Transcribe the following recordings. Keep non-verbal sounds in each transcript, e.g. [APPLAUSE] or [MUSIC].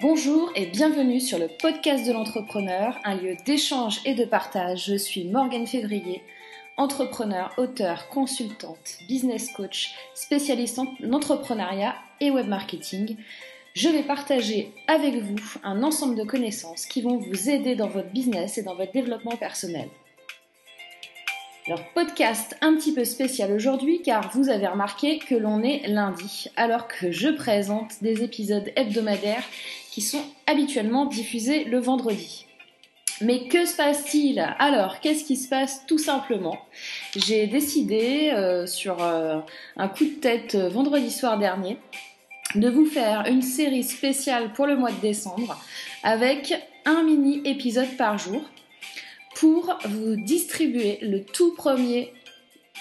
Bonjour et bienvenue sur le podcast de l'entrepreneur, un lieu d'échange et de partage. Je suis Morgane Février, entrepreneur, auteur, consultante, business coach, spécialiste en entrepreneuriat et web marketing. Je vais partager avec vous un ensemble de connaissances qui vont vous aider dans votre business et dans votre développement personnel. Alors podcast un petit peu spécial aujourd'hui car vous avez remarqué que l'on est lundi alors que je présente des épisodes hebdomadaires sont habituellement diffusés le vendredi. Mais que se passe-t-il? Alors, qu'est-ce qui se passe? Tout simplement, j'ai décidé euh, sur euh, un coup de tête euh, vendredi soir dernier de vous faire une série spéciale pour le mois de décembre avec un mini épisode par jour pour vous distribuer le tout premier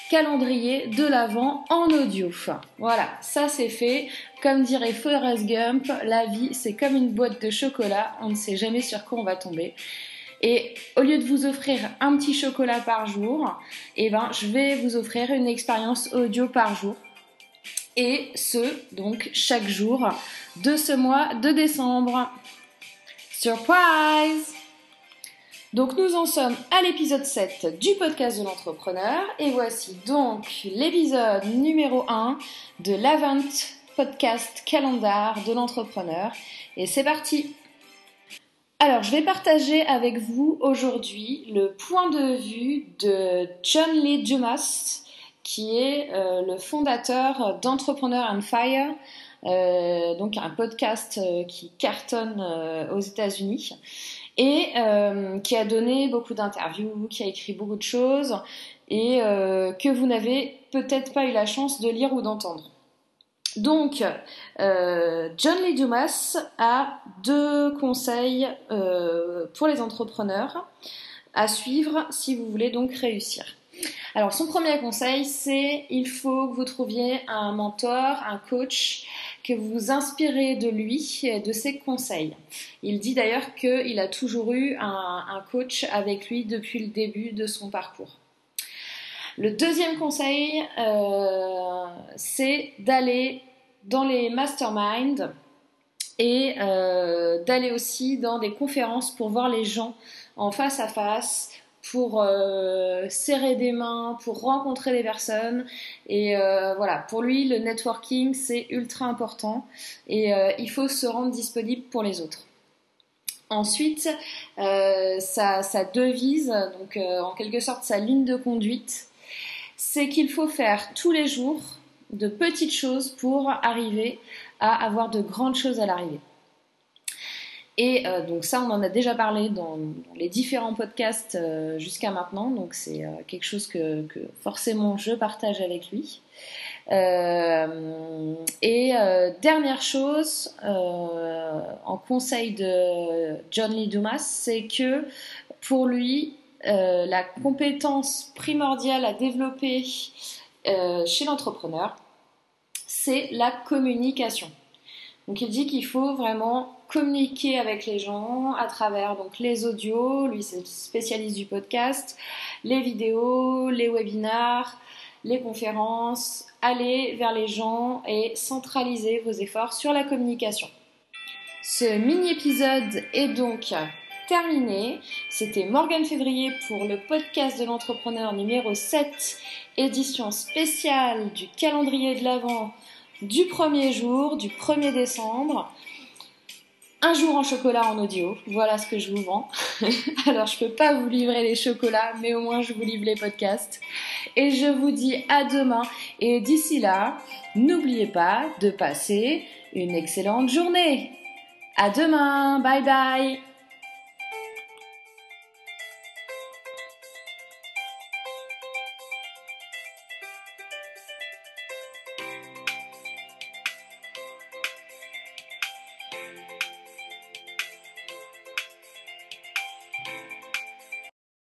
calendrier de l'avant en audio. Voilà, ça c'est fait. Comme dirait Forrest Gump, la vie c'est comme une boîte de chocolat, on ne sait jamais sur quoi on va tomber. Et au lieu de vous offrir un petit chocolat par jour, eh ben, je vais vous offrir une expérience audio par jour. Et ce, donc, chaque jour de ce mois de décembre. Surprise! Donc nous en sommes à l'épisode 7 du podcast de l'entrepreneur. Et voici donc l'épisode numéro 1 de l'Avent podcast calendar de l'entrepreneur. Et c'est parti. Alors, je vais partager avec vous aujourd'hui le point de vue de John Lee Dumas, qui est euh, le fondateur d'Entrepreneur and Fire, euh, donc un podcast euh, qui cartonne aux États-Unis et euh, qui a donné beaucoup d'interviews, qui a écrit beaucoup de choses et euh, que vous n'avez peut-être pas eu la chance de lire ou d'entendre. Donc, euh, John Lee Dumas a deux conseils pour les entrepreneurs à suivre si vous voulez donc réussir. Alors, son premier conseil, c'est il faut que vous trouviez un mentor, un coach que vous inspirez de lui de ses conseils. Il dit d'ailleurs qu'il a toujours eu un, coach avec lui depuis le début de son parcours. Le deuxième conseil, euh, c'est d'aller dans les masterminds et euh, d'aller aussi dans des conférences pour voir les gens en face à face, pour euh, serrer des mains, pour rencontrer des personnes. Et euh, voilà, pour lui, le networking, c'est ultra important et euh, il faut se rendre disponible pour les autres. Ensuite, sa, sa, devise, donc en quelque sorte sa ligne de conduite, c'est qu'il faut faire tous les jours de petites choses pour arriver à avoir de grandes choses à l'arrivée. Et euh, donc ça, on en a déjà parlé dans, les différents podcasts euh, jusqu'à maintenant, donc c'est euh, quelque chose que, forcément je partage avec lui. et dernière chose, en conseil de John Lee Dumas, c'est que pour lui, la compétence primordiale à développer chez l'entrepreneur, c'est la communication. Donc il dit qu'il faut vraiment communiquer avec les gens à travers les audios, lui c'est spécialiste du podcast, les vidéos, les webinars, les conférences, aller vers les gens et centraliser vos efforts sur la communication. Ce mini-épisode est donc terminé. C'était Morgane Février pour le podcast de l'entrepreneur numéro 7, édition spéciale du calendrier de l'Avent du premier jour, du 1er décembre un jour en chocolat en audio. Voilà ce que je vous vends. [LAUGHS] Alors, je peux pas vous livrer les chocolats, mais au moins je vous livre les podcasts. Et je vous dis à demain. Et d'ici là, n'oubliez pas de passer une excellente journée. À demain. Bye bye.